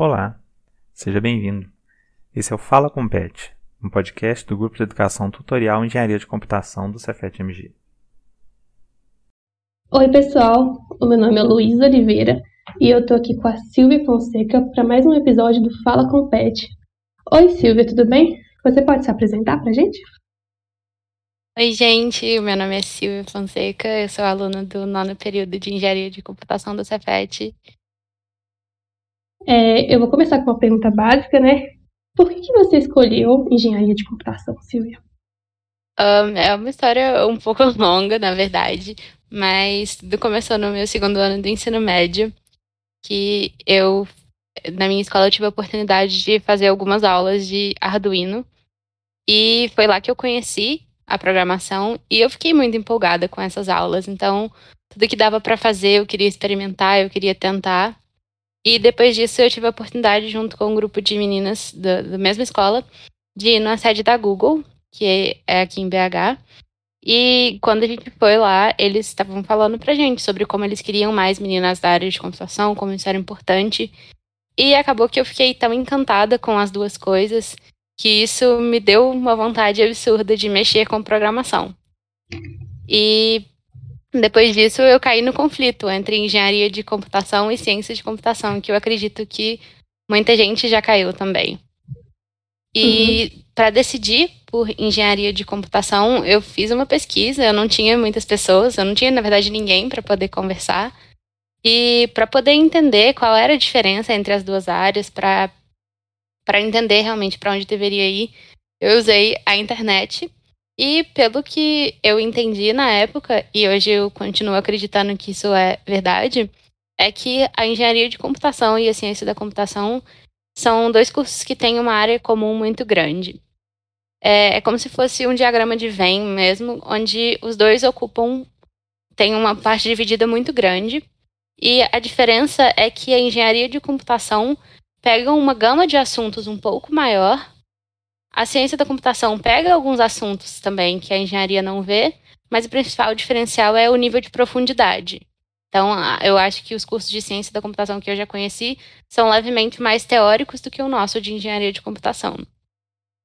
Olá, seja bem-vindo. Esse é o Fala Compete, um podcast do Grupo de Educação Tutorial Engenharia de Computação do Cefet-MG. Oi, pessoal. O meu nome é Luísa Oliveira e eu tô aqui com a Silvia Fonseca para mais um episódio do Fala Compete. Oi, Silvia, tudo bem? Você pode se apresentar pra gente? Oi, gente. Meu nome é Silvia Fonseca. Eu sou aluna do nono período de Engenharia de Computação do Cefet é, eu vou começar com uma pergunta básica, né? Por que, você escolheu engenharia de computação, Silvia? Um, é uma história um pouco longa, na verdade, mas tudo começou no meu segundo ano do ensino médio, que eu, na minha escola, eu tive a oportunidade de fazer algumas aulas de Arduino, e foi lá que eu conheci a programação, e eu fiquei muito empolgada com essas aulas, então tudo que dava para fazer eu queria experimentar, eu queria tentar, e depois disso eu tive a oportunidade, junto com um grupo de meninas da, da mesma escola, de ir na sede da Google, que é aqui em BH. E quando a gente foi lá, eles estavam falando pra gente sobre como eles queriam mais meninas da área de computação, como isso era importante. E acabou que eu fiquei tão encantada com as duas coisas que isso me deu uma vontade absurda de mexer com programação. E depois disso, eu caí no conflito entre engenharia de computação e ciência de computação, que eu acredito que muita gente já caiu também. E uhum. para decidir por engenharia de computação, eu fiz uma pesquisa, eu não tinha muitas pessoas, eu não tinha, na verdade, ninguém para poder conversar. E para poder entender qual era a diferença entre as duas áreas, para entender realmente para onde deveria ir, eu usei a internet e pelo que eu entendi na época, e hoje eu continuo acreditando que isso é verdade, é que a engenharia de computação e a ciência da computação são dois cursos que têm uma área comum muito grande. É, é como se fosse um diagrama de Venn mesmo, onde os dois ocupam, tem uma parte dividida muito grande. E a diferença é que a engenharia de computação pega uma gama de assuntos um pouco maior a ciência da computação pega alguns assuntos também que a engenharia não vê, mas o principal diferencial é o nível de profundidade. Então, eu acho que os cursos de ciência da computação que eu já conheci são levemente mais teóricos do que o nosso de engenharia de computação.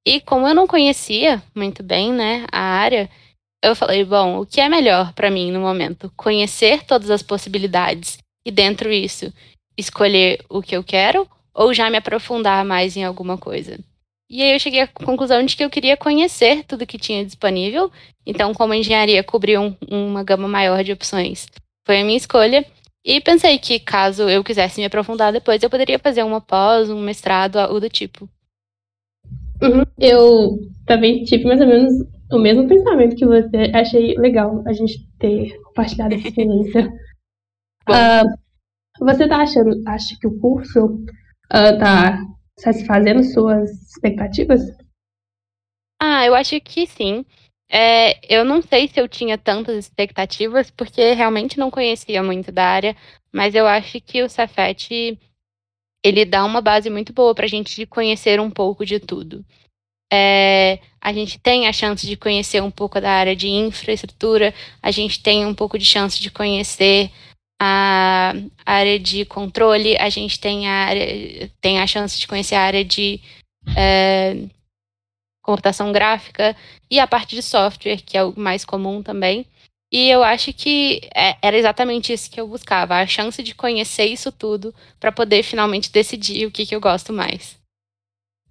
E como eu não conhecia muito bem, né, a área, eu falei, bom, o que é melhor para mim no momento? Conhecer todas as possibilidades e dentro disso escolher o que eu quero ou já me aprofundar mais em alguma coisa? E aí eu cheguei à conclusão de que eu queria conhecer tudo que tinha disponível. Então, como engenharia cobriu um, uma gama maior de opções, foi a minha escolha. E pensei que caso eu quisesse me aprofundar depois, eu poderia fazer uma pós, um mestrado, algo do tipo. Uhum. Eu também tive mais ou menos o mesmo pensamento que você. Achei legal a gente ter compartilhado essa experiência. uh, você tá achando, acha que o curso uh, tá satisfazendo suas expectativas? Ah, eu acho que sim. É, eu não sei se eu tinha tantas expectativas, porque realmente não conhecia muito da área, mas eu acho que o Cefet ele dá uma base muito boa para a gente conhecer um pouco de tudo. É, a gente tem a chance de conhecer um pouco da área de infraestrutura, a gente tem um pouco de chance de conhecer a área de controle, a gente tem a, área, tem a chance de conhecer a área de é, computação gráfica e a parte de software, que é o mais comum também. E eu acho que é, era exatamente isso que eu buscava, a chance de conhecer isso tudo para poder finalmente decidir o que, que eu gosto mais.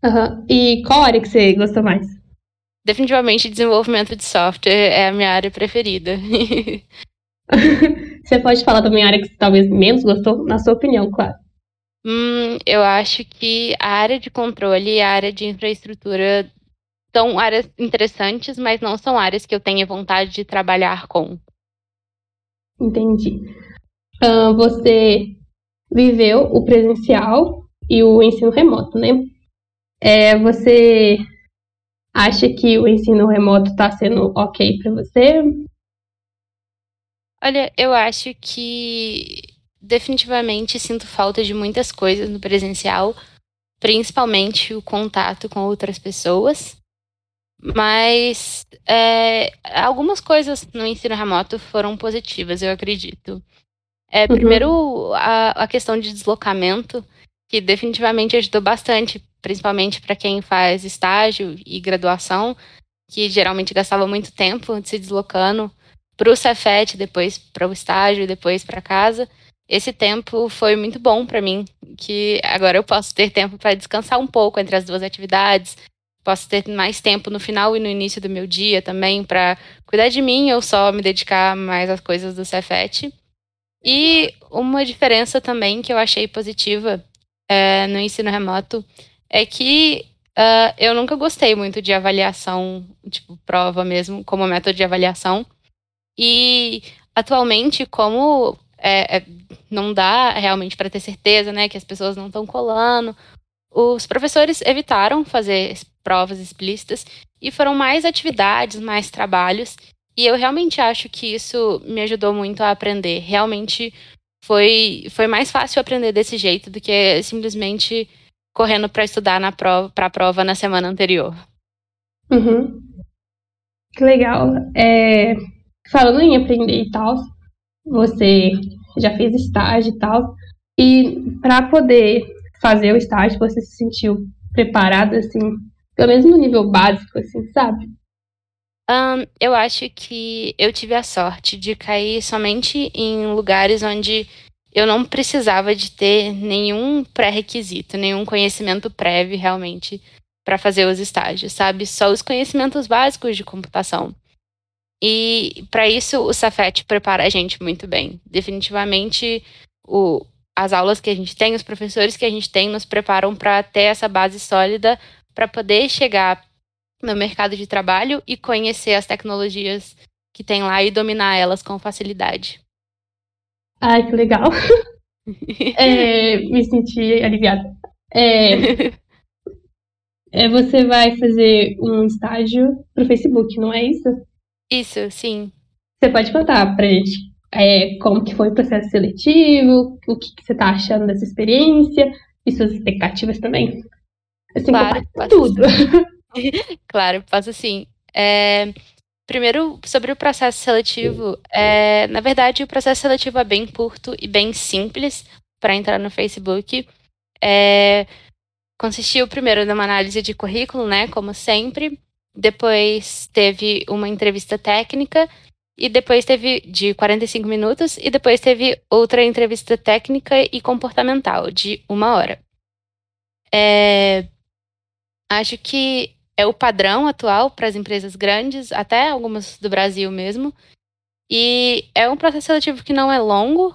Uhum. E qual área que você gostou mais? Definitivamente desenvolvimento de software é a minha área preferida. Você pode falar também a área que você talvez menos gostou, na sua opinião, claro. Hum, eu acho que a área de controle e a área de infraestrutura são áreas interessantes, mas não são áreas que eu tenha vontade de trabalhar com. Entendi. Uh, você viveu o presencial e o ensino remoto, né? É, você acha que o ensino remoto está sendo ok para você? Olha, eu acho que definitivamente sinto falta de muitas coisas no presencial, principalmente o contato com outras pessoas. Mas é, algumas coisas no ensino remoto foram positivas, eu acredito. É, uhum. Primeiro, a, a questão de deslocamento, que definitivamente ajudou bastante, principalmente para quem faz estágio e graduação, que geralmente gastava muito tempo se deslocando para o Cefet, depois para o estágio, depois para casa. Esse tempo foi muito bom para mim, que agora eu posso ter tempo para descansar um pouco entre as duas atividades, posso ter mais tempo no final e no início do meu dia também para cuidar de mim ou só me dedicar mais às coisas do Cefet. E uma diferença também que eu achei positiva é, no ensino remoto é que uh, eu nunca gostei muito de avaliação, tipo, prova mesmo, como método de avaliação. E atualmente, como é, é, não dá realmente para ter certeza, né, que as pessoas não estão colando, os professores evitaram fazer provas explícitas e foram mais atividades, mais trabalhos. E eu realmente acho que isso me ajudou muito a aprender. Realmente foi, foi mais fácil aprender desse jeito do que simplesmente correndo para estudar na prova, para a prova na semana anterior. Uhum. Que legal. É, falando em aprender e tal, você já fez estágio e tal, e para poder fazer o estágio, você se sentiu preparada, assim, pelo menos no nível básico, assim, sabe? Um, eu acho que eu tive a sorte de cair somente em lugares onde eu não precisava de ter nenhum pré-requisito, nenhum conhecimento prévio realmente para fazer os estágios, sabe? Só os conhecimentos básicos de computação. E para isso o Safet prepara a gente muito bem. Definitivamente o, as aulas que a gente tem, os professores que a gente tem nos preparam para ter essa base sólida para poder chegar no mercado de trabalho e conhecer as tecnologias que tem lá e dominar elas com facilidade. Ai, que legal. é, me senti aliviada. É, é, você vai fazer um estágio pro Facebook, não é isso? Isso, sim. Você pode contar pra gente é, como que foi o processo seletivo, o que, que você tá achando dessa experiência e suas expectativas também? Assim, claro, tudo. claro, posso sim. É, primeiro, sobre o processo seletivo, é, na verdade, o processo seletivo é bem curto e bem simples para entrar no Facebook. É, consistiu primeiro numa análise de currículo, né, como sempre. Depois teve uma entrevista técnica e depois teve de 45 minutos e depois teve outra entrevista técnica e comportamental de uma hora. É, Acho que é o padrão atual para as empresas grandes, até algumas do Brasil mesmo. E é um processo seletivo que não é longo,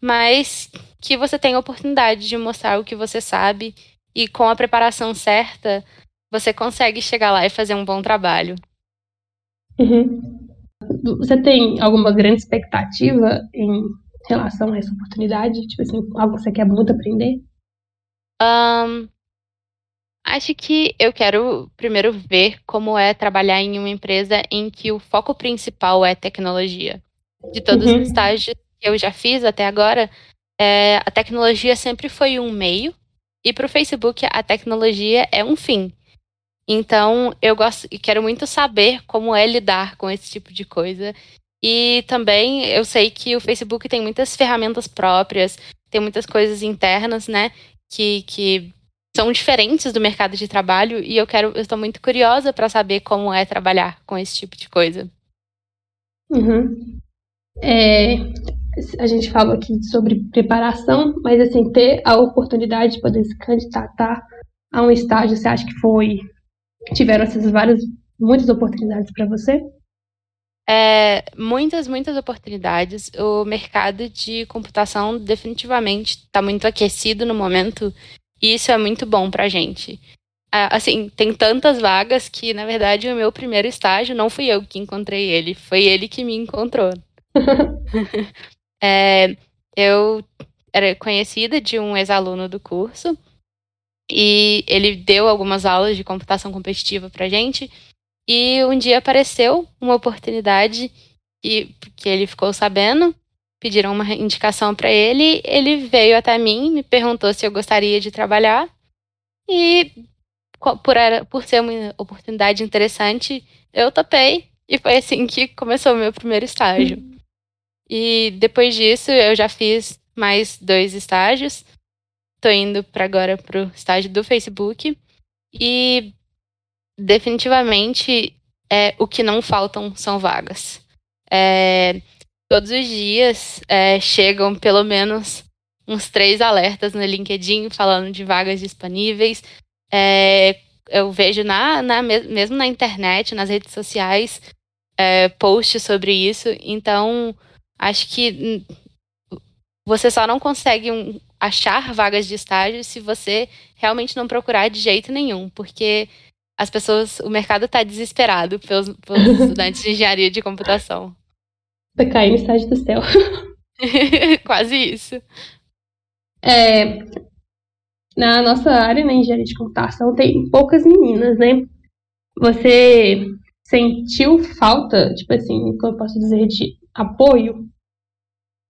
mas que você tem a oportunidade de mostrar o que você sabe e com a preparação certa, você consegue chegar lá e fazer um bom trabalho. Uhum. Você tem alguma grande expectativa em relação a essa oportunidade? Tipo assim, algo que você quer muito aprender? Um, Acho que eu quero primeiro ver como é trabalhar em uma empresa em que o foco principal é tecnologia. De todos uhum. os estágios que eu já fiz até agora, é, a tecnologia sempre foi um meio, e para o Facebook a tecnologia é um fim. Então eu gosto e quero muito saber como é lidar com esse tipo de coisa. E também eu sei que o Facebook tem muitas ferramentas próprias, tem muitas coisas internas, né? Que, que são diferentes do mercado de trabalho e eu quero, eu estou muito curiosa para saber como é trabalhar com esse tipo de coisa. Uhum. É, a gente fala aqui sobre preparação, mas assim ter a oportunidade de poder se candidatar a um estágio, você acha que foi tiveram essas várias muitas oportunidades para você? É, muitas, muitas oportunidades. O mercado de computação definitivamente está muito aquecido no momento e isso é muito bom pra gente. Assim, tem tantas vagas que, na verdade, o meu primeiro estágio não fui eu que encontrei ele, foi ele que me encontrou. é, eu era conhecida de um ex-aluno do curso e ele deu algumas aulas de computação competitiva pra gente. E um dia apareceu uma oportunidade que, que ele ficou sabendo. Pediram uma indicação para ele, ele veio até mim, me perguntou se eu gostaria de trabalhar. E por, por ser uma oportunidade interessante, eu topei. E foi assim que começou o meu primeiro estágio. E depois disso eu já fiz mais dois estágios, indo para agora pro estágio do Facebook e definitivamente é, o que não faltam são vagas. É, todos os dias é, chegam pelo menos uns três alertas no LinkedIn falando de vagas disponíveis. É, eu vejo na, na, mesmo na internet, nas redes sociais, é, posts sobre isso. Então, acho que você só não consegue um, achar vagas de estágio se você realmente não procurar de jeito nenhum, porque as pessoas, o mercado está desesperado pelos, pelos estudantes de engenharia de computação. Vai cair no estágio do céu. Quase isso. É, na nossa área, na engenharia de computação, tem poucas meninas, né? Você sentiu falta, tipo assim, como eu posso dizer, de apoio?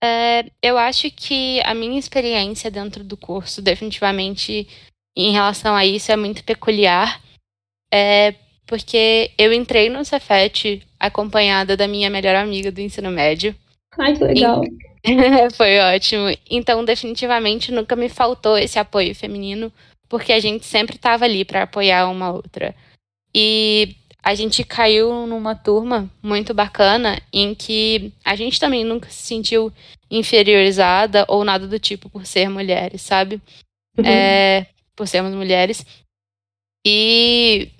É, eu acho que a minha experiência dentro do curso, definitivamente, em relação a isso, é muito peculiar. É, porque eu entrei no Cefet acompanhada da minha melhor amiga do ensino médio. Ai, que legal. Foi ótimo. Então, definitivamente, nunca me faltou esse apoio feminino, porque a gente sempre estava ali para apoiar uma outra. E a gente caiu numa turma muito bacana em que a gente também nunca se sentiu inferiorizada ou nada do tipo por ser mulheres, sabe? Uhum. É, por sermos mulheres. E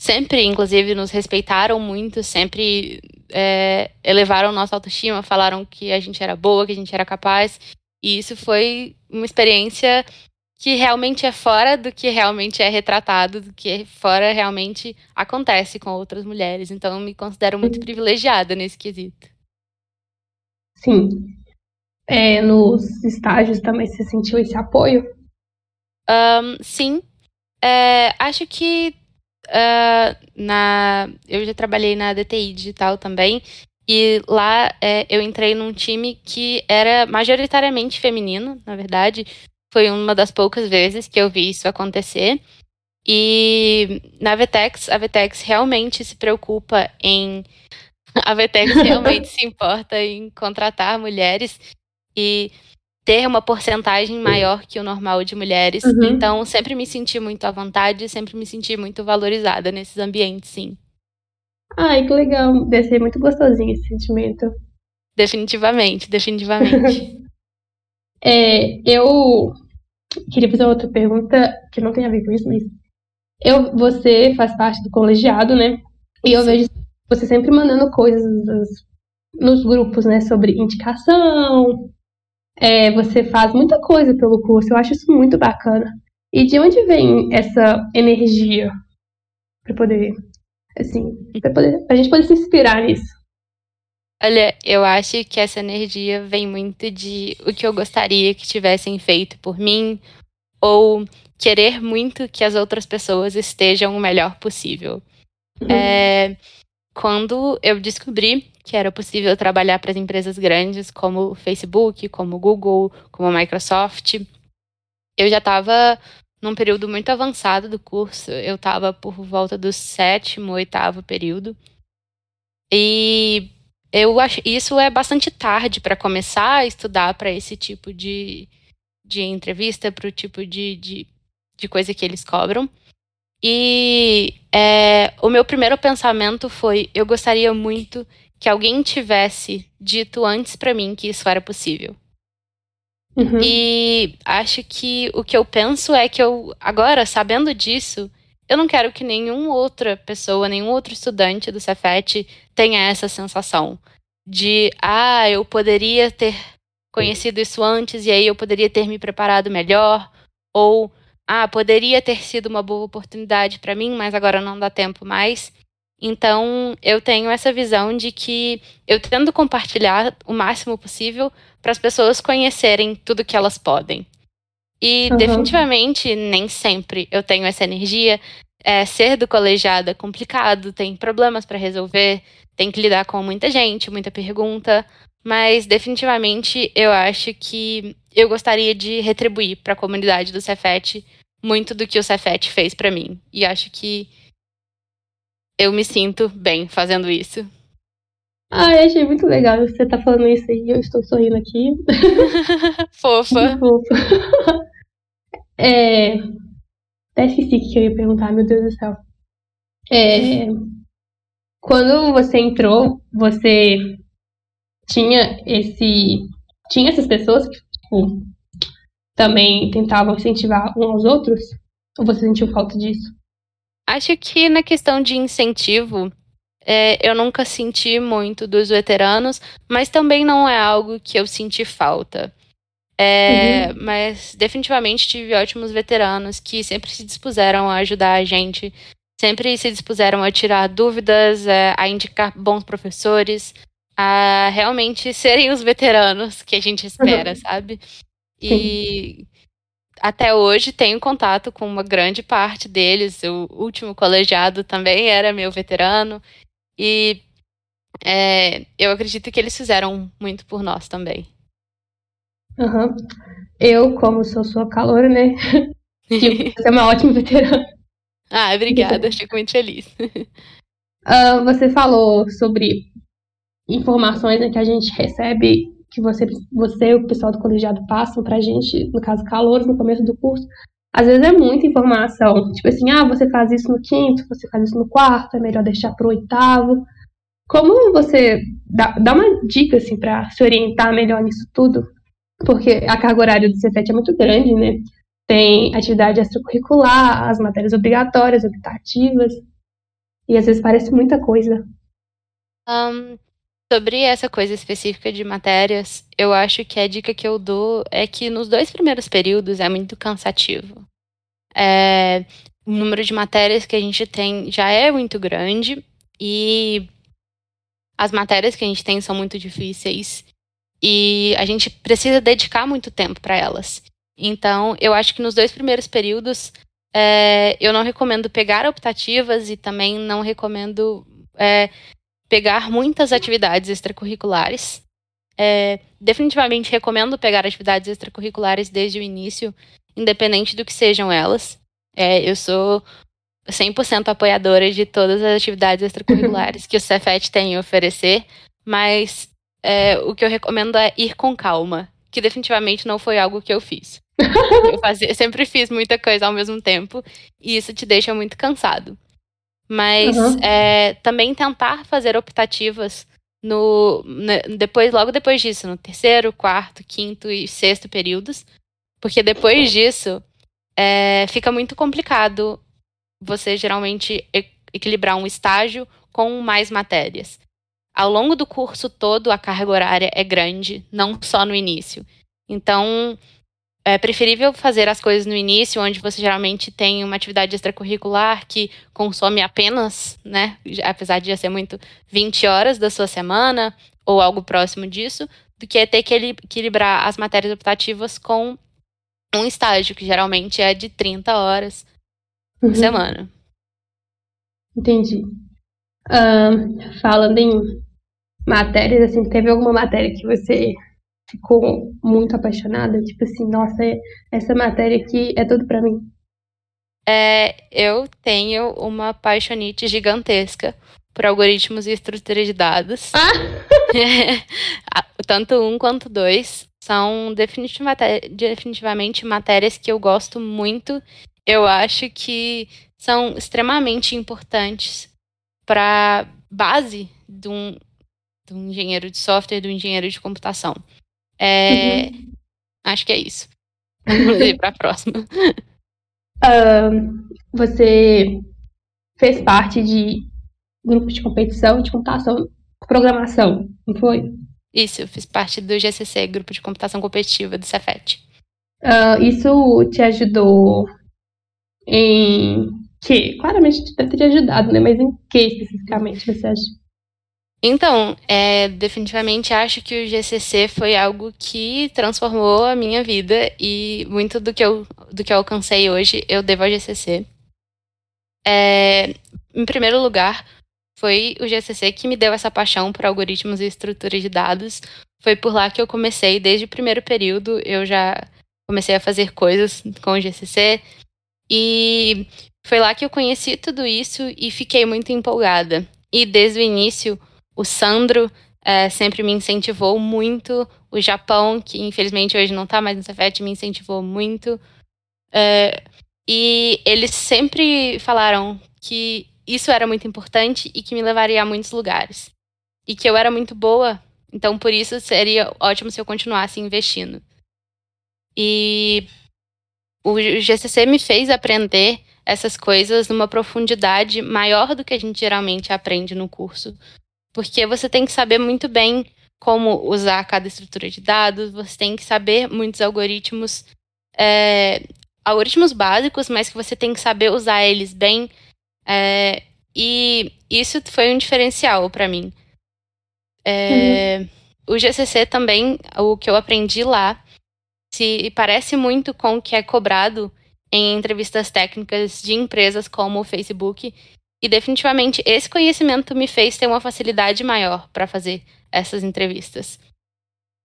sempre, inclusive, nos respeitaram muito, sempre é, elevaram nossa autoestima, falaram que a gente era boa, que a gente era capaz. E isso foi uma experiência que realmente é fora do que realmente é retratado, do que fora realmente acontece com outras mulheres. Então, eu me considero muito privilegiada nesse quesito. Sim. É, nos estágios também você sentiu esse apoio? Um, sim. É, acho que uh, na. Eu já trabalhei na DTI digital também. E lá é, eu entrei num time que era majoritariamente feminino, na verdade. Foi uma das poucas vezes que eu vi isso acontecer. E na Vetex, a Vetex realmente se preocupa em. A Vetex realmente se importa em contratar mulheres e ter uma porcentagem maior que o normal de mulheres. Uhum. Então, sempre me senti muito à vontade, sempre me senti muito valorizada nesses ambientes, sim. Ai, que legal. Deve ser muito gostosinho esse sentimento. Definitivamente, definitivamente. é, eu queria fazer outra pergunta que não tem a ver com isso, mas eu, você faz parte do colegiado, né? E eu vejo você sempre mandando coisas nos grupos, né, sobre indicação, é, você faz muita coisa pelo curso, eu acho isso muito bacana. E de onde vem essa energia para poder, assim, para poder, a gente poder se inspirar nisso? Olha, eu acho que essa energia vem muito de o que eu gostaria que tivessem feito por mim, ou querer muito que as outras pessoas estejam o melhor possível. Uhum. É, quando eu descobri que era possível trabalhar para as empresas grandes como o Facebook, como o Google, como a Microsoft, eu já estava num período muito avançado do curso. Eu estava por volta do sétimo, oitavo período. E eu acho isso é bastante tarde para começar a estudar para esse tipo de, de entrevista, para o tipo de, de, de coisa que eles cobram. E é, o meu primeiro pensamento foi: eu gostaria muito que alguém tivesse dito antes para mim que isso era possível. Uhum. E acho que o que eu penso é que eu, agora, sabendo disso, eu não quero que nenhuma outra pessoa, nenhum outro estudante do Cefet tenha essa sensação de, ah, eu poderia ter conhecido isso antes e aí eu poderia ter me preparado melhor, ou ah, poderia ter sido uma boa oportunidade para mim, mas agora não dá tempo mais. Então, eu tenho essa visão de que eu tento compartilhar o máximo possível para as pessoas conhecerem tudo que elas podem. E uhum. definitivamente nem sempre eu tenho essa energia. É, ser do colegiado é complicado, tem problemas para resolver, tem que lidar com muita gente, muita pergunta, mas definitivamente eu acho que eu gostaria de retribuir para a comunidade do Cefet muito do que o Cefet fez para mim. E acho que eu me sinto bem fazendo isso. Ai, achei muito legal você tá falando isso aí. Eu estou sorrindo aqui. Fofa. Fofa. É... Até esqueci que eu ia perguntar, meu Deus do céu. É... Quando você entrou, você tinha esse. Tinha essas pessoas que tipo, também tentavam incentivar uns aos outros? Ou você sentiu falta disso? Acho que na questão de incentivo, é, eu nunca senti muito dos veteranos, mas também não é algo que eu senti falta. É, uhum. Mas definitivamente tive ótimos veteranos que sempre se dispuseram a ajudar a gente, sempre se dispuseram a tirar dúvidas, é, a indicar bons professores, a realmente serem os veteranos que a gente espera, uhum. sabe? E Sim. até hoje tenho contato com uma grande parte deles. O último colegiado também era meu veterano. E é, eu acredito que eles fizeram muito por nós também. Uhum. Eu, como sou sua calor, né? você é uma ótima veterana. Ah, obrigada, fico muito feliz. Uh, você falou sobre informações né, que a gente recebe, que você, você e o pessoal do colegiado passam pra gente, no caso, calouros, no começo do curso. Às vezes é muita informação. Tipo assim, ah, você faz isso no quinto, você faz isso no quarto, é melhor deixar pro oitavo. Como você dá, dá uma dica, assim, pra se orientar melhor nisso tudo? Porque a carga horária do Cefet é muito grande, né? Tem atividade extracurricular, as matérias obrigatórias, optativas. E às vezes parece muita coisa. Um, Sobre essa coisa específica de matérias, eu acho que a dica que eu dou é que nos dois primeiros períodos é muito cansativo. É, o número de matérias que a gente tem já é muito grande e as matérias que a gente tem são muito difíceis e a gente precisa dedicar muito tempo para elas. Então, eu acho que nos dois primeiros períodos é, eu não recomendo pegar optativas e também não recomendo é, pegar muitas atividades extracurriculares. É, definitivamente recomendo pegar atividades extracurriculares desde o início, independente do que sejam elas. É, eu sou 100% apoiadora de todas as atividades extracurriculares que o Cefet tem a oferecer, mas é, o que eu recomendo é ir com calma, que definitivamente não foi algo que eu fiz. eu fazia, sempre fiz muita coisa ao mesmo tempo, e isso te deixa muito cansado. Mas uhum. é, também tentar fazer optativas no né, depois logo depois disso, no terceiro, quarto, quinto e sexto períodos, porque depois disso é, fica muito complicado você geralmente equilibrar um estágio com mais matérias. Ao longo do curso todo, a carga horária é grande, não só no início. Então, é preferível fazer as coisas no início, onde você geralmente tem uma atividade extracurricular que consome apenas, né, apesar de já ser muito, 20 horas da sua semana, ou algo próximo disso, do que ter que equilibrar as matérias optativas com um estágio, que geralmente é de 30 horas por uhum. semana. Entendi. Uh, falando em matérias, assim, teve alguma matéria que você ficou muito apaixonada? Tipo assim, nossa, é, essa matéria aqui é tudo para mim. É, eu tenho uma paixonite gigantesca por algoritmos e estrutura de dados. Ah! Tanto um quanto dois. São definitivamente matérias que eu gosto muito. Eu acho que são extremamente importantes para base de um, um engenheiro de software, um engenheiro de computação. É, uhum. Acho que é isso. Vamos ir para a próxima. Você fez parte de grupos de competição de computação, programação, não foi? Isso, eu fiz parte do GCC, Grupo de Computação Competitiva do Cefet. Uh, isso te ajudou em que? Claramente deve ter te ajudado, né? Mas em que especificamente você acha? Então, é, definitivamente acho que o GCC foi algo que transformou a minha vida e muito do que eu, do que eu alcancei hoje eu devo ao GCC. É, em primeiro lugar, foi o GCC que me deu essa paixão por algoritmos e estruturas de dados. Foi por lá que eu comecei, desde o primeiro período, eu já comecei a fazer coisas com o GCC. E foi lá que eu conheci tudo isso e fiquei muito empolgada. E desde o início, o Sandro é, sempre me incentivou muito. O Japão, que infelizmente hoje não está mais no Cefet, me incentivou muito. É, e eles sempre falaram que isso era muito importante e que me levaria a muitos lugares. E que eu era muito boa, então por isso seria ótimo se eu continuasse investindo. E o GCC me fez aprender essas coisas numa profundidade maior do que a gente geralmente aprende no curso. Porque você tem que saber muito bem como usar cada estrutura de dados, você tem que saber muitos algoritmos, é, algoritmos básicos, mas que você tem que saber usar eles bem. É, e isso foi um diferencial para mim. É, uhum. O GCC também, o que eu aprendi lá, se parece muito com o que é cobrado em entrevistas técnicas de empresas como o Facebook. E definitivamente esse conhecimento me fez ter uma facilidade maior para fazer essas entrevistas.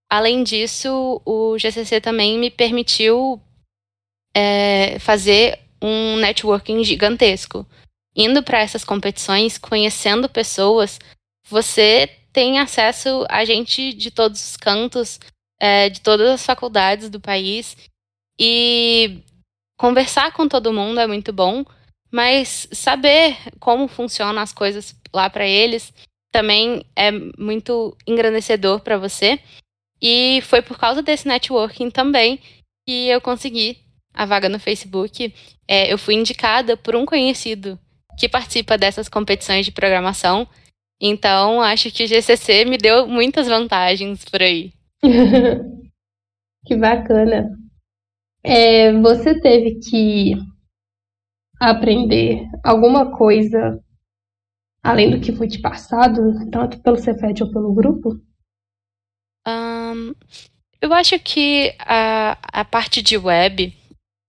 Além disso, o GCC também me permitiu é, fazer um networking gigantesco. Indo para essas competições, conhecendo pessoas, você tem acesso a gente de todos os cantos, é, de todas as faculdades do país. E conversar com todo mundo é muito bom, mas saber como funcionam as coisas lá para eles também é muito engrandecedor para você. E foi por causa desse networking também que eu consegui a vaga no Facebook. É, eu fui indicada por um conhecido que participa dessas competições de programação. Então, acho que o GCC me deu muitas vantagens por aí. que bacana. É, você teve que aprender alguma coisa além do que foi te passado, tanto pelo Cefet ou pelo grupo? Um, eu acho que a, a parte de web,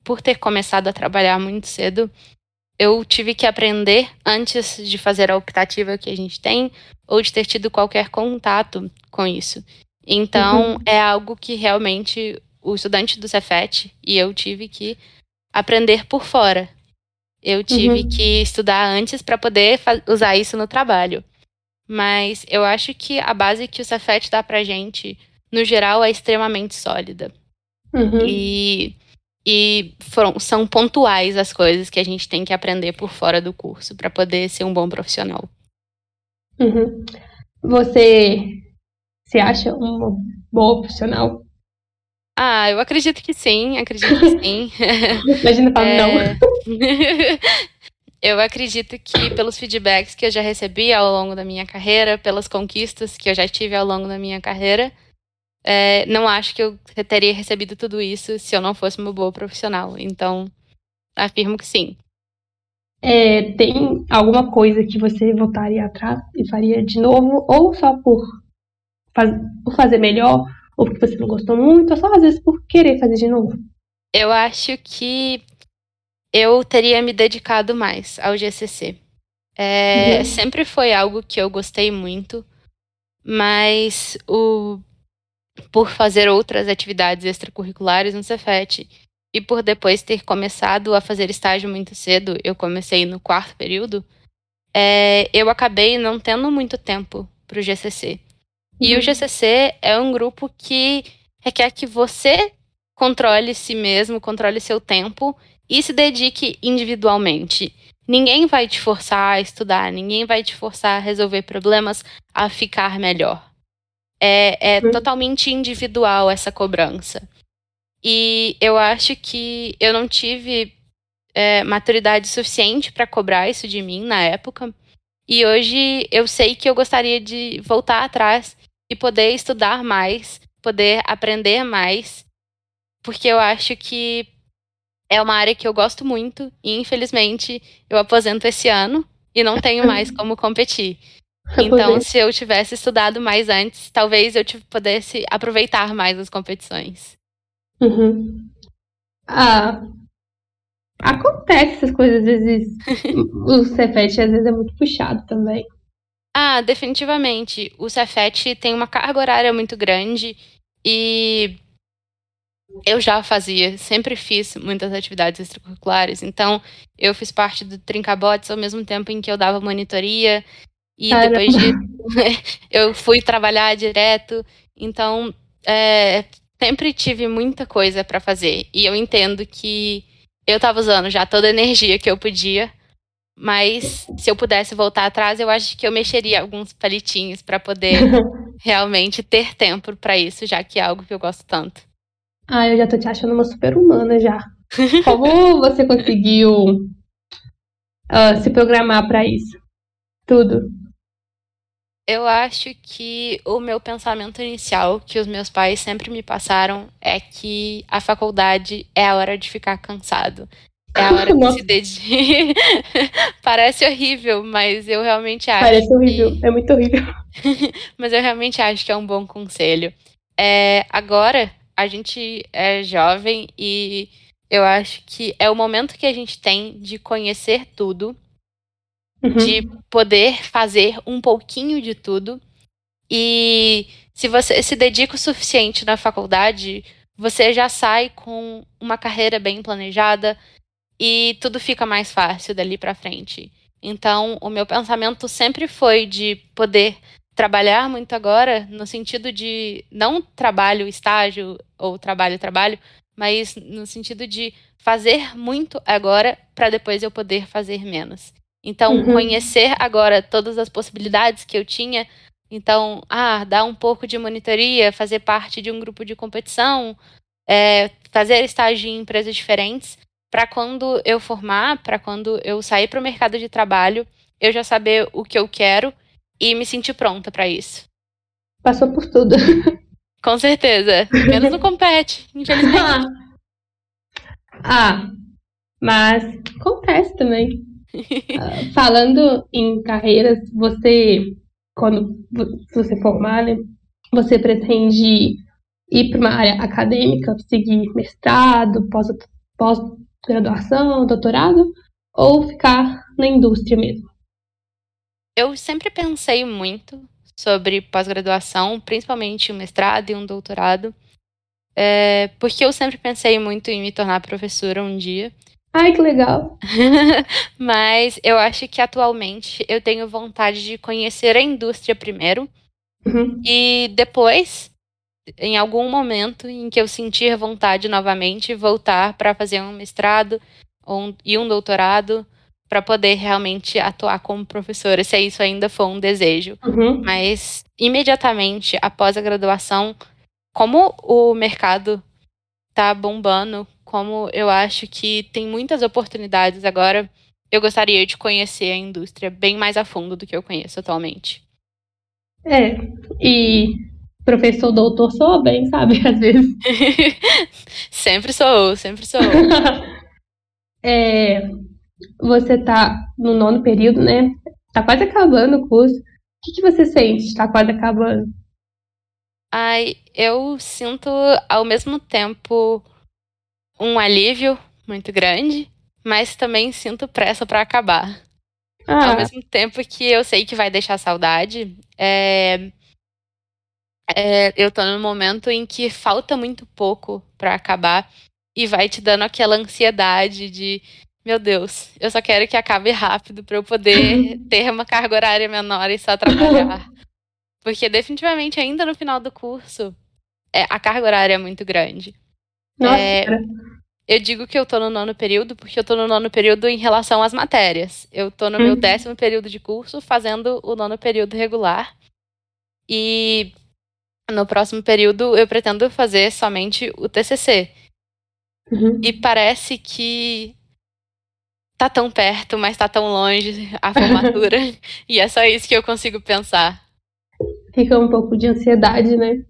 por ter começado a trabalhar muito cedo, eu tive que aprender antes de fazer a optativa que a gente tem, ou de ter tido qualquer contato com isso. Então, uhum. é algo que realmente o estudante do Cefet e eu tive que aprender por fora. Eu tive uhum. que estudar antes para poder usar isso no trabalho. Mas eu acho que a base que o Cefet dá pra gente, no geral, é extremamente sólida. Uhum. E, e foram, são pontuais as coisas que a gente tem que aprender por fora do curso para poder ser um bom profissional. Uhum. Você se acha uma boa profissional? Ah, eu acredito que sim, acredito que sim. Imagina falar é... não. eu acredito que pelos feedbacks que eu já recebi ao longo da minha carreira, pelas conquistas que eu já tive ao longo da minha carreira, é, não acho que eu teria recebido tudo isso se eu não fosse uma boa profissional. Então, afirmo que sim. É, tem alguma coisa que você voltaria atrás e faria de novo, ou só por, faz, por fazer melhor, ou porque você não gostou muito, ou só às vezes por querer fazer de novo? Eu acho que eu teria me dedicado mais ao GCC. É, uhum. Sempre foi algo que eu gostei muito, mas o, por fazer outras atividades extracurriculares no Cefet e por depois ter começado a fazer estágio muito cedo, eu comecei no quarto período, é, eu acabei não tendo muito tempo para o GCC. E o GCC é um grupo que requer que você controle si mesmo, controle seu tempo e se dedique individualmente. Ninguém vai te forçar a estudar, ninguém vai te forçar a resolver problemas, a ficar melhor. É, é uhum. totalmente individual essa cobrança. E eu acho que eu não tive é, maturidade suficiente para cobrar isso de mim na época. E hoje eu sei que eu gostaria de voltar atrás e poder estudar mais, poder aprender mais, porque eu acho que é uma área que eu gosto muito e infelizmente eu aposento esse ano e não tenho mais como competir. Então, se eu tivesse estudado mais antes, talvez eu pudesse aproveitar mais as competições. Uhum. Ah, acontece essas coisas, às vezes. o Cefet às vezes é muito puxado também. Ah, definitivamente. O Cefet tem uma carga horária muito grande e eu já fazia, sempre fiz muitas atividades extracurriculares. Então, eu fiz parte do Trincabotes ao mesmo tempo em que eu dava monitoria e depois de eu fui trabalhar direto. Então, é, sempre tive muita coisa para fazer e eu entendo que eu tava usando já toda a energia que eu podia. Mas se eu pudesse voltar atrás, eu acho que eu mexeria alguns palitinhos para poder realmente ter tempo para isso, já que é algo que eu gosto tanto. Ah, eu já tô te achando uma super humana já. Como você conseguiu uh, se programar para isso? Tudo. Eu acho que o meu pensamento inicial, que os meus pais sempre me passaram, é que a faculdade é a hora de ficar cansado. É a hora de se dedicar. Parece horrível, mas eu realmente acho. Parece horrível, é muito horrível. mas eu realmente acho que é um bom conselho. É, agora, a gente é jovem e eu acho que é o momento que a gente tem de conhecer tudo uhum. de poder fazer um pouquinho de tudo. E se você se dedica o suficiente na faculdade, você já sai com uma carreira bem planejada e tudo fica mais fácil dali para frente. Então, o meu pensamento sempre foi de poder trabalhar muito agora, no sentido de não trabalho, estágio ou trabalho, trabalho, mas no sentido de fazer muito agora para depois eu poder fazer menos. Então, uhum. conhecer agora todas as possibilidades que eu tinha. Então, ah, dar um pouco de monitoria, fazer parte de um grupo de competição, é, fazer estágio em empresas diferentes, para quando eu formar, para quando eu sair para o mercado de trabalho, eu já saber o que eu quero e me sentir pronta para isso. Passou por tudo. Com certeza. Menos no compete, infelizmente. ah, mas acontece também. Uh, falando em carreiras, você, quando você formar, né, você pretende ir para uma área acadêmica, seguir mestrado, pós-graduação, doutorado, ou ficar na indústria mesmo? Eu sempre pensei muito sobre pós-graduação, principalmente um mestrado e um doutorado, é, porque eu sempre pensei muito em me tornar professora um dia. Ai, que legal. Mas eu acho que atualmente eu tenho vontade de conhecer a indústria primeiro. Uhum. E depois, em algum momento em que eu sentir vontade novamente, voltar para fazer um mestrado um, e um doutorado para poder realmente atuar como professora, se isso ainda for um desejo. Uhum. Mas imediatamente após a graduação, como o mercado tá bombando como eu acho que tem muitas oportunidades agora, eu gostaria de conhecer a indústria bem mais a fundo do que eu conheço atualmente. É, e professor doutor soa bem, sabe? Às vezes. sempre sou, sempre sou. é, você tá no nono período, né? Tá quase acabando o curso. O que, que você sente? Tá quase acabando? Ai, eu sinto ao mesmo tempo um alívio muito grande, mas também sinto pressa para acabar. Ah. Ao mesmo tempo que eu sei que vai deixar saudade, é, é, eu tô num momento em que falta muito pouco para acabar e vai te dando aquela ansiedade de meu Deus, eu só quero que acabe rápido para eu poder ter uma carga horária menor e só trabalhar. Porque definitivamente ainda no final do curso é, a carga horária é muito grande. Nossa, é, eu digo que eu tô no nono período porque eu tô no nono período em relação às matérias. Eu tô no uhum. meu décimo período de curso fazendo o nono período regular. E no próximo período eu pretendo fazer somente o TCC. Uhum. E parece que tá tão perto, mas tá tão longe a formatura. e é só isso que eu consigo pensar. Fica um pouco de ansiedade, né?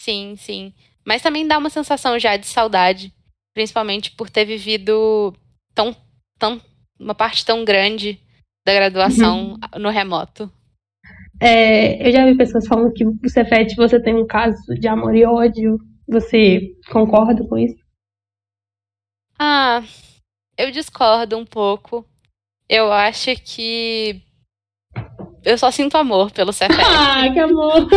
Sim, sim. Mas também dá uma sensação já de saudade, principalmente por ter vivido tão, tão uma parte tão grande da graduação uhum. no remoto. É, eu já vi pessoas falando que o Cefet você tem um caso de amor e ódio. Você concorda com isso? Ah, eu discordo um pouco. Eu acho que eu só sinto amor pelo Cefet. Ah, que amor!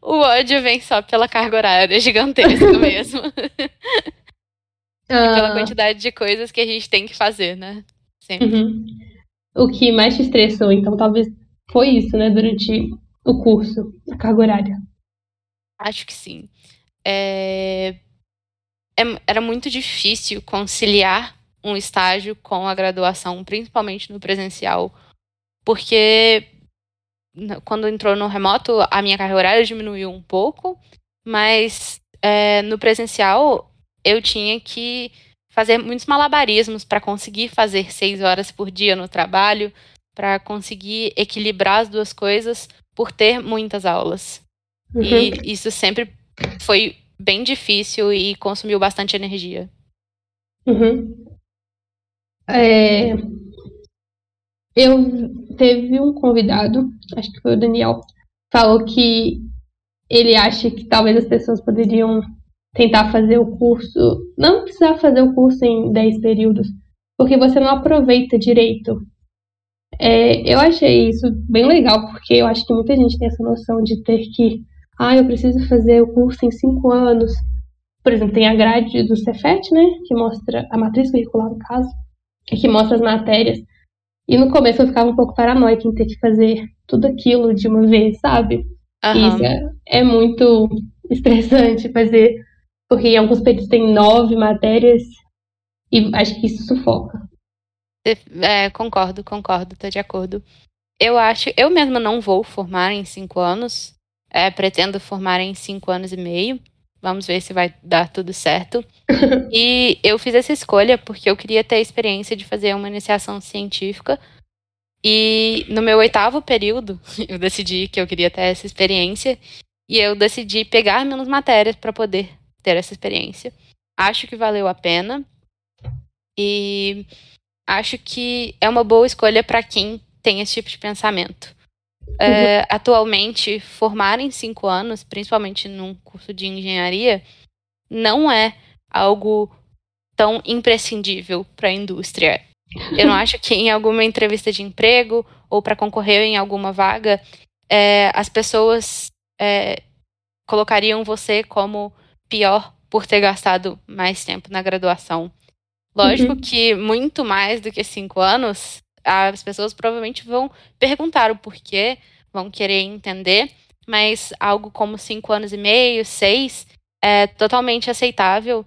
o ódio vem só pela carga horária gigantesca mesmo. E pela ah. quantidade de coisas que a gente tem que fazer, né? Sempre. Uhum. O que mais te estressou, então, talvez foi isso, né? Durante o curso, a carga horária. Acho que sim. É... É, era muito difícil conciliar um estágio com a graduação, principalmente no presencial, porque quando entrou no remoto, a minha carga horária diminuiu um pouco, mas é, no presencial eu tinha que fazer muitos malabarismos para conseguir fazer seis horas por dia no trabalho, para conseguir equilibrar as duas coisas por ter muitas aulas. Uhum. E isso sempre foi bem difícil e consumiu bastante energia. Uhum. É... Eu teve um convidado, acho que foi o Daniel, falou que ele acha que talvez as pessoas poderiam tentar fazer o curso, não precisar fazer o curso em 10 períodos, porque você não aproveita direito. É, eu achei isso bem legal, porque eu acho que muita gente tem essa noção de ter que, ah, eu preciso fazer o curso em 5 anos. Por exemplo, tem a grade do Cefet, né, que mostra a matriz curricular, no caso, que mostra as matérias. E no começo eu ficava um pouco paranoica em ter que fazer tudo aquilo de uma vez, sabe? Uhum. Isso é, é muito estressante fazer porque em alguns períodos tem nove matérias e acho que isso sufoca. É, concordo, concordo, tô de acordo. Eu acho, eu mesma não vou formar em cinco anos. É, pretendo formar em cinco anos e meio. Vamos ver se vai dar tudo certo. e eu fiz essa escolha porque eu queria ter a experiência de fazer uma iniciação científica. E no meu oitavo período, eu decidi que eu queria ter essa experiência. E eu decidi pegar menos matérias para poder ter essa experiência. Acho que valeu a pena. E acho que é uma boa escolha para quem tem esse tipo de pensamento. É, uhum. Atualmente, formar em cinco anos, principalmente num curso de engenharia, não é algo tão imprescindível para a indústria. Eu não acho que em alguma entrevista de emprego ou para concorrer em alguma vaga, é, as pessoas é, colocariam você como pior por ter gastado mais tempo na graduação. Lógico uhum. que muito mais do que cinco anos, as pessoas provavelmente vão perguntar o porquê, vão querer entender, mas algo como cinco anos e meio, seis, é totalmente aceitável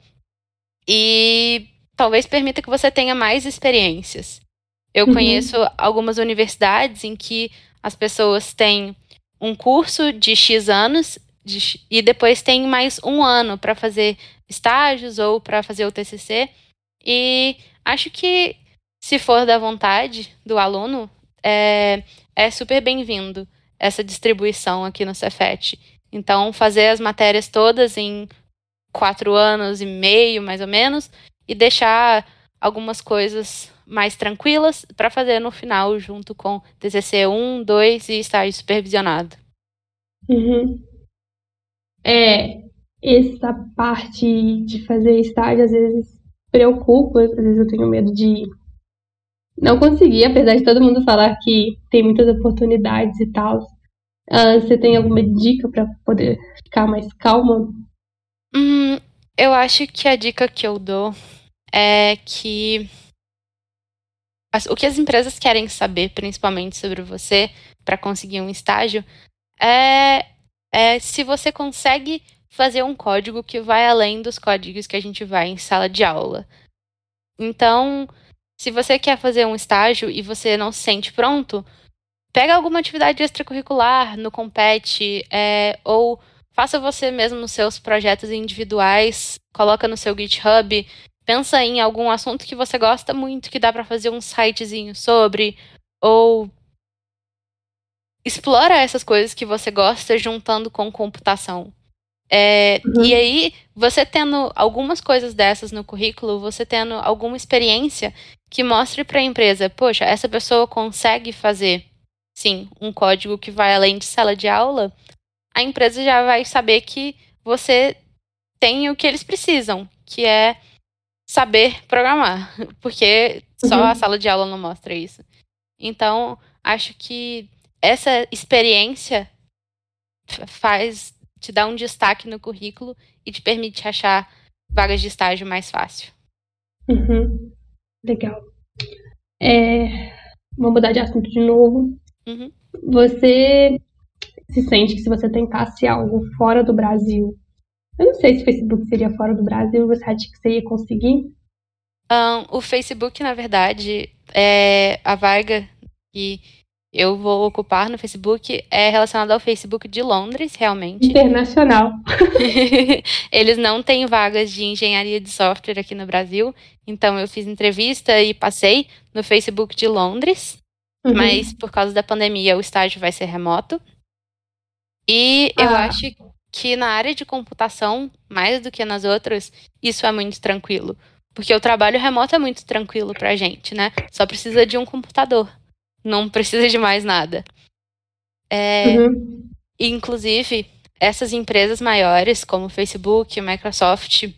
e talvez permita que você tenha mais experiências. Eu uhum. conheço algumas universidades em que as pessoas têm um curso de X anos de, e depois tem mais um ano para fazer estágios ou para fazer o TCC. E acho que, se for da vontade do aluno, é, é super bem-vindo essa distribuição aqui no Cefet. Então, fazer as matérias todas em quatro anos e meio, mais ou menos, e deixar algumas coisas mais tranquilas para fazer no final, junto com TCC 1, 2 e estágio supervisionado. Uhum é, essa parte de fazer estágio às vezes preocupa, às vezes eu tenho medo de não conseguir, apesar de todo mundo falar que tem muitas oportunidades e tal. Uh, você tem alguma dica para poder ficar mais calma? Hum, eu acho que a dica que eu dou é que as, o que as empresas querem saber, principalmente sobre você, para conseguir um estágio, é é se você consegue fazer um código que vai além dos códigos que a gente vai em sala de aula. Então, se você quer fazer um estágio e você não se sente pronto, pega alguma atividade extracurricular no Compete, é, ou faça você mesmo seus projetos individuais, coloca no seu GitHub, pensa em algum assunto que você gosta muito, que dá para fazer um sitezinho sobre, ou explora essas coisas que você gosta juntando com computação. É, uhum. E aí, você tendo algumas coisas dessas no currículo, você tendo alguma experiência que mostre para a empresa, poxa, essa pessoa consegue fazer, sim, um código que vai além de sala de aula, a empresa já vai saber que você tem o que eles precisam, que é saber programar, porque só uhum. a sala de aula não mostra isso. Então, acho que essa experiência faz te dar um destaque no currículo e te permite achar vagas de estágio mais fácil. Uhum. Legal. É, vamos mudar de assunto de novo. Uhum. Você se sente que se você tentasse algo fora do Brasil, eu não sei se o Facebook seria fora do Brasil, você acha que você ia conseguir? Um, o Facebook, na verdade, é a vaga que eu vou ocupar no Facebook é relacionada ao Facebook de Londres, realmente. Internacional. Eles não têm vagas de engenharia de software aqui no Brasil, então eu fiz entrevista e passei no Facebook de Londres, uhum. mas por causa da pandemia o estágio vai ser remoto. E ah. eu acho que na área de computação, mais do que nas outras, isso é muito tranquilo. Porque o trabalho remoto é muito tranquilo pra gente, né? Só precisa de um computador. Não precisa de mais nada. É, uhum. Inclusive, essas empresas maiores, como Facebook, Microsoft,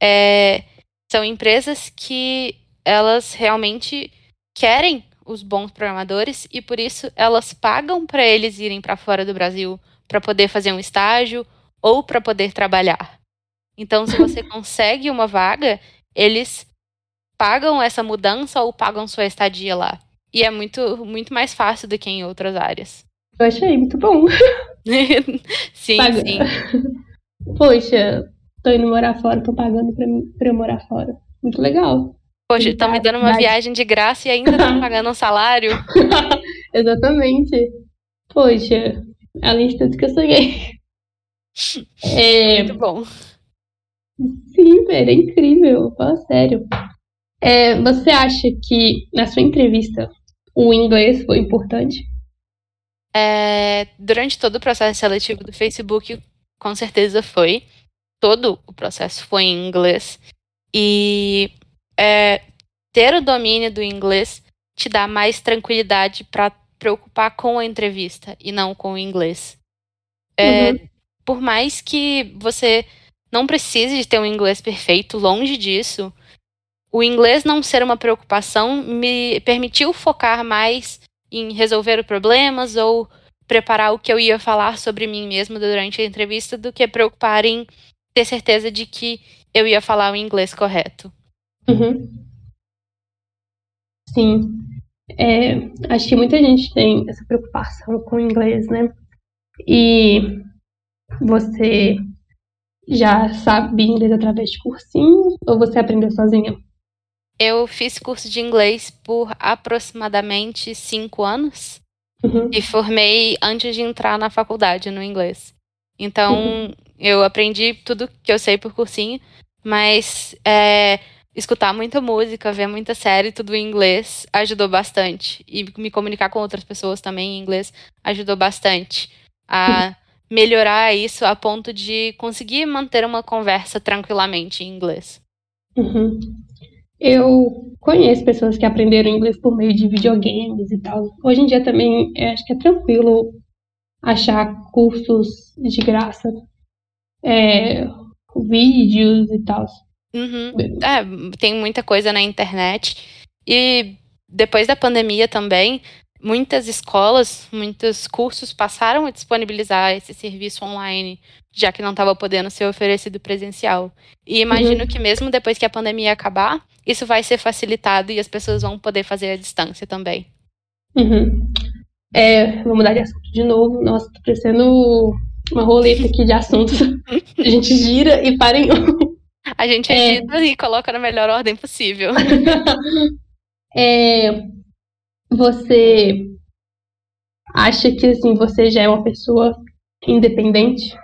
é, são empresas que elas realmente querem os bons programadores e por isso elas pagam para eles irem para fora do Brasil para poder fazer um estágio ou para poder trabalhar. Então, se você consegue uma vaga, eles pagam essa mudança ou pagam sua estadia lá. E é muito, muito mais fácil do que em outras áreas. Eu achei muito bom. sim, Paga. sim. Poxa, tô indo morar fora, tô pagando pra, pra eu morar fora. Muito legal. Poxa, estão me dando uma Vai. viagem de graça e ainda estão pagando um salário. Exatamente. Poxa, além de tudo que eu sonhei. É... Muito bom. Sim, velho, é incrível. Fala sério. É, você acha que na sua entrevista o inglês foi importante? É, durante todo o processo seletivo do Facebook, com certeza foi. Todo o processo foi em inglês. E é, ter o domínio do inglês te dá mais tranquilidade para preocupar com a entrevista e não com o inglês. É, uhum. Por mais que você não precise de ter um inglês perfeito, longe disso, o inglês não ser uma preocupação me permitiu focar mais em resolver problemas ou preparar o que eu ia falar sobre mim mesmo durante a entrevista do que preocupar em ter certeza de que eu ia falar o inglês correto. Uhum. Sim. É, acho que muita gente tem essa preocupação com o inglês, né? E você já sabe inglês através de cursinho ou você aprendeu sozinha? Eu fiz curso de inglês por aproximadamente cinco anos uhum. e formei antes de entrar na faculdade no inglês. Então, uhum. eu aprendi tudo que eu sei por cursinho, mas é, escutar muita música, ver muita série, tudo em inglês, ajudou bastante. E me comunicar com outras pessoas também em inglês ajudou bastante a melhorar isso a ponto de conseguir manter uma conversa tranquilamente em inglês. Uhum. Eu conheço pessoas que aprenderam inglês por meio de videogames e tal. Hoje em dia também acho que é tranquilo achar cursos de graça, é, vídeos e tal. Uhum. É, tem muita coisa na internet. E depois da pandemia também, muitas escolas, muitos cursos passaram a disponibilizar esse serviço online já que não estava podendo ser oferecido presencial. E imagino uhum. que mesmo depois que a pandemia acabar, isso vai ser facilitado e as pessoas vão poder fazer a distância também. Uhum. É, vou mudar de assunto de novo. Nossa, tô parecendo uma roleta aqui de assuntos. a gente gira e para em um. A gente é... edita e coloca na melhor ordem possível. é, você acha que assim, você já é uma pessoa independente?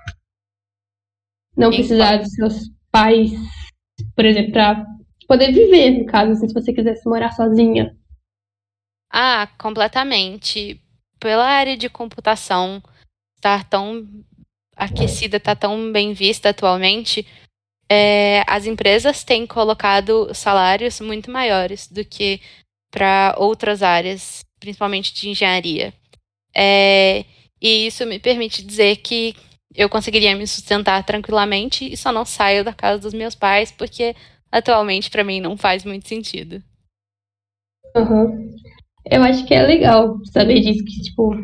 Não precisar dos seus pais, por exemplo, para poder viver, no caso, assim, se você quisesse morar sozinha. Ah, completamente. Pela área de computação estar tão aquecida, estar tá tão bem vista atualmente, é, as empresas têm colocado salários muito maiores do que para outras áreas, principalmente de engenharia. É, e isso me permite dizer que eu conseguiria me sustentar tranquilamente e só não saio da casa dos meus pais porque atualmente para mim não faz muito sentido. Uhum. Eu acho que é legal saber disso, que, tipo,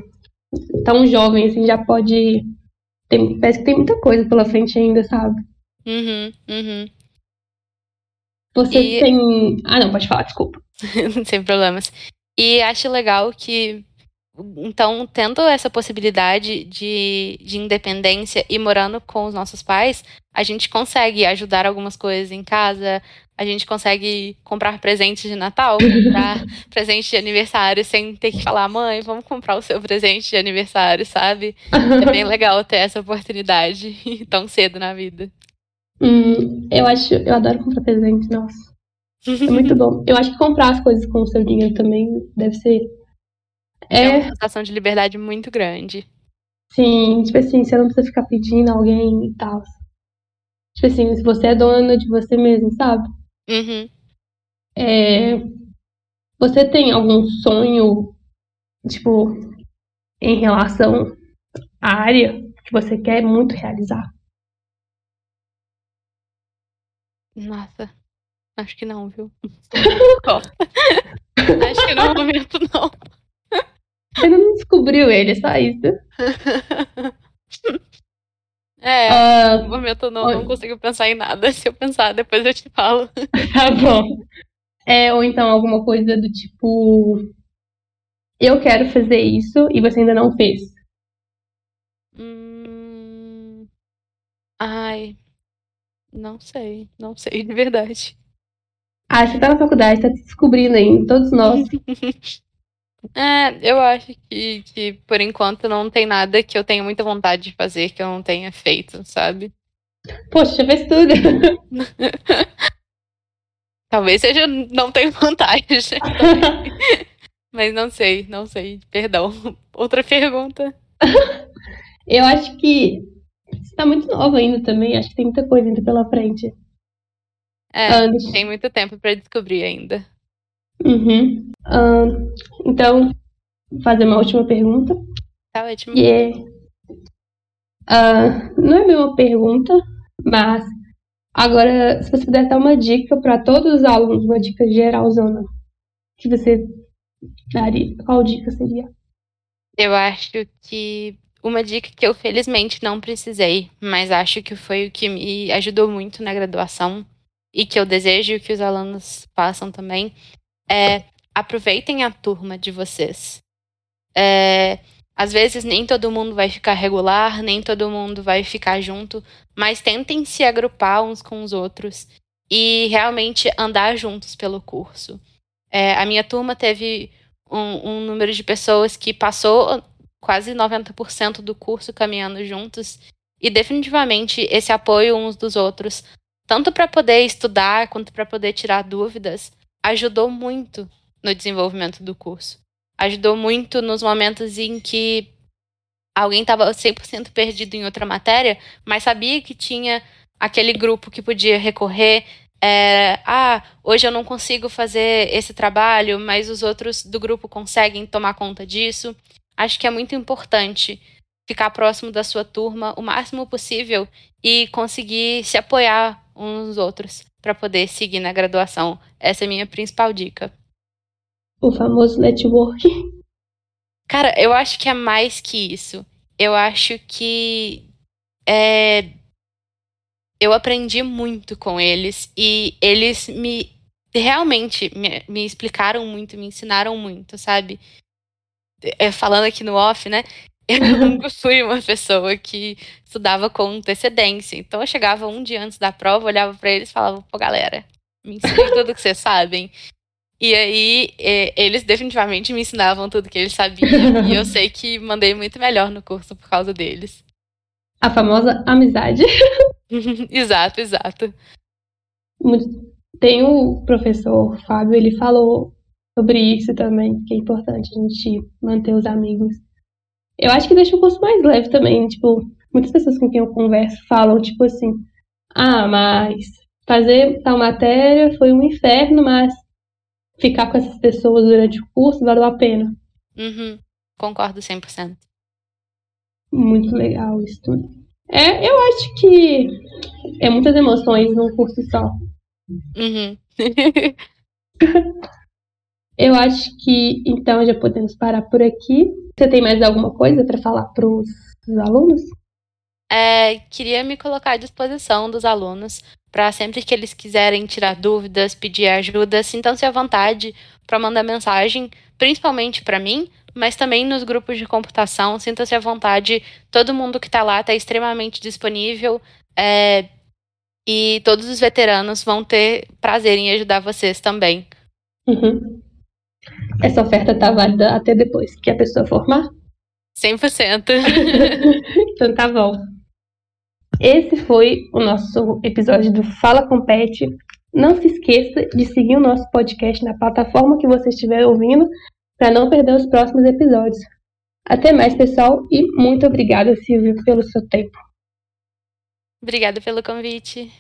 tão jovem assim já pode. Tem, parece que tem muita coisa pela frente ainda, sabe? Uhum, uhum. Você e... tem. Ah, não, pode falar, desculpa. Sem problemas. E acho legal que então, tendo essa possibilidade de, de independência e morando com os nossos pais, a gente consegue ajudar algumas coisas em casa, a gente consegue comprar presentes de Natal, comprar presente de aniversário sem ter que falar, mãe, vamos comprar o seu presente de aniversário, sabe? É bem legal ter essa oportunidade tão cedo na vida. Hum, eu acho, eu adoro comprar presente, nossa. É muito bom. Eu acho que comprar as coisas com o seu dinheiro também deve ser. É, é uma sensação de liberdade muito grande. Sim, tipo assim, você não precisa ficar pedindo alguém e tal. Tipo assim, se você é dona de você mesmo, sabe? Uhum. É, você tem algum sonho, tipo, em relação à área que você quer muito realizar? Nossa, acho que não, viu? acho que no momento não. Você ainda não descobriu ele, é só isso. É, uh, no momento não, não consigo pensar em nada. Se eu pensar, depois eu te falo. Tá bom. É, ou então alguma coisa do tipo. Eu quero fazer isso e você ainda não fez. Hum... Ai. Não sei. Não sei, de verdade. Ah, você tá na faculdade, tá descobrindo aí, todos nós. É, eu acho que, que por enquanto não tem nada que eu tenha muita vontade de fazer que eu não tenha feito, sabe? Poxa, já fez tudo. Talvez seja não tenho vontade. Mas não sei, não sei. Perdão. Outra pergunta. eu acho que você tá muito nova ainda também. Acho que tem muita coisa ainda pela frente. É, tem muito tempo para descobrir ainda. Uhum. Uh, então, fazer uma última pergunta. Tá ótimo. Uh, não é bem uma pergunta, mas agora, se você pudesse dar uma dica para todos os alunos, uma dica geral, Zona, que você daria? Qual dica seria? Eu acho que uma dica que eu felizmente não precisei, mas acho que foi o que me ajudou muito na graduação e que eu desejo que os alunos façam também, é aproveitem a turma de vocês. É, às vezes nem todo mundo vai ficar regular, nem todo mundo vai ficar junto, mas tentem se agrupar uns com os outros e realmente andar juntos pelo curso. É, a minha turma teve um, um número de pessoas que passou quase 90% do curso caminhando juntos e definitivamente esse apoio uns dos outros, tanto para poder estudar quanto para poder tirar dúvidas, ajudou muito no desenvolvimento do curso. Ajudou muito nos momentos em que alguém estava 100% perdido em outra matéria, mas sabia que tinha aquele grupo que podia recorrer. É, ah, hoje eu não consigo fazer esse trabalho, mas os outros do grupo conseguem tomar conta disso. Acho que é muito importante ficar próximo da sua turma o máximo possível e conseguir se apoiar uns nos outros para poder seguir na graduação. Essa é a minha principal dica. O famoso network. Cara, eu acho que é mais que isso. Eu acho que é, eu aprendi muito com eles e eles me realmente me, me explicaram muito, me ensinaram muito, sabe? É, falando aqui no off, né? Eu nunca fui uma pessoa que estudava com antecedência. Então eu chegava um dia antes da prova, olhava para eles e falava, pô, galera, me ensinem tudo que vocês sabem. E aí, eles definitivamente me ensinavam tudo que eles sabiam. e eu sei que mandei muito melhor no curso por causa deles. A famosa amizade. exato, exato. Tem o professor Fábio, ele falou sobre isso também, que é importante a gente manter os amigos. Eu acho que deixa o curso mais leve também. Tipo, muitas pessoas com quem eu converso falam, tipo assim, ah, mas fazer tal matéria foi um inferno, mas ficar com essas pessoas durante o curso valeu a pena. Uhum. Concordo 100%. Muito legal isso tudo. É, eu acho que é muitas emoções num curso só. Uhum. eu acho que então já podemos parar por aqui. Você tem mais alguma coisa para falar para os alunos? É, queria me colocar à disposição dos alunos para sempre que eles quiserem tirar dúvidas, pedir ajuda, sintam-se à vontade para mandar mensagem, principalmente para mim, mas também nos grupos de computação, sinta-se à vontade. Todo mundo que está lá está extremamente disponível. É, E todos os veteranos vão ter prazer em ajudar vocês também. Uhum. Essa oferta tá válida até depois que a pessoa formar? 100%. então tá bom. Esse foi o nosso episódio do Fala com Pet. Não se esqueça de seguir o nosso podcast na plataforma que você estiver ouvindo para não perder os próximos episódios. Até mais, pessoal, e muito obrigada, Silvio, pelo seu tempo. Obrigada pelo convite.